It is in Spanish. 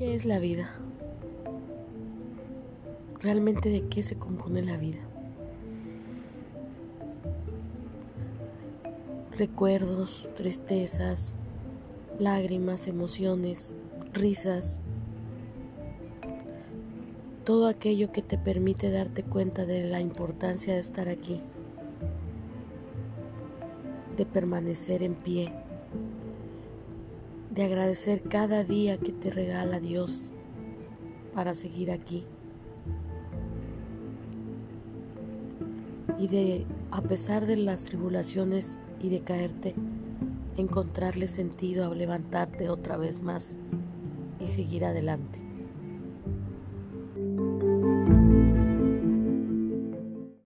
¿Qué es la vida? ¿Realmente de qué se compone la vida? Recuerdos, tristezas, lágrimas, emociones, risas, todo aquello que te permite darte cuenta de la importancia de estar aquí, de permanecer en pie, de agradecer cada día que te regala Dios para seguir aquí. Y de, a pesar de las tribulaciones y de caerte, encontrarle sentido a levantarte otra vez más y seguir adelante.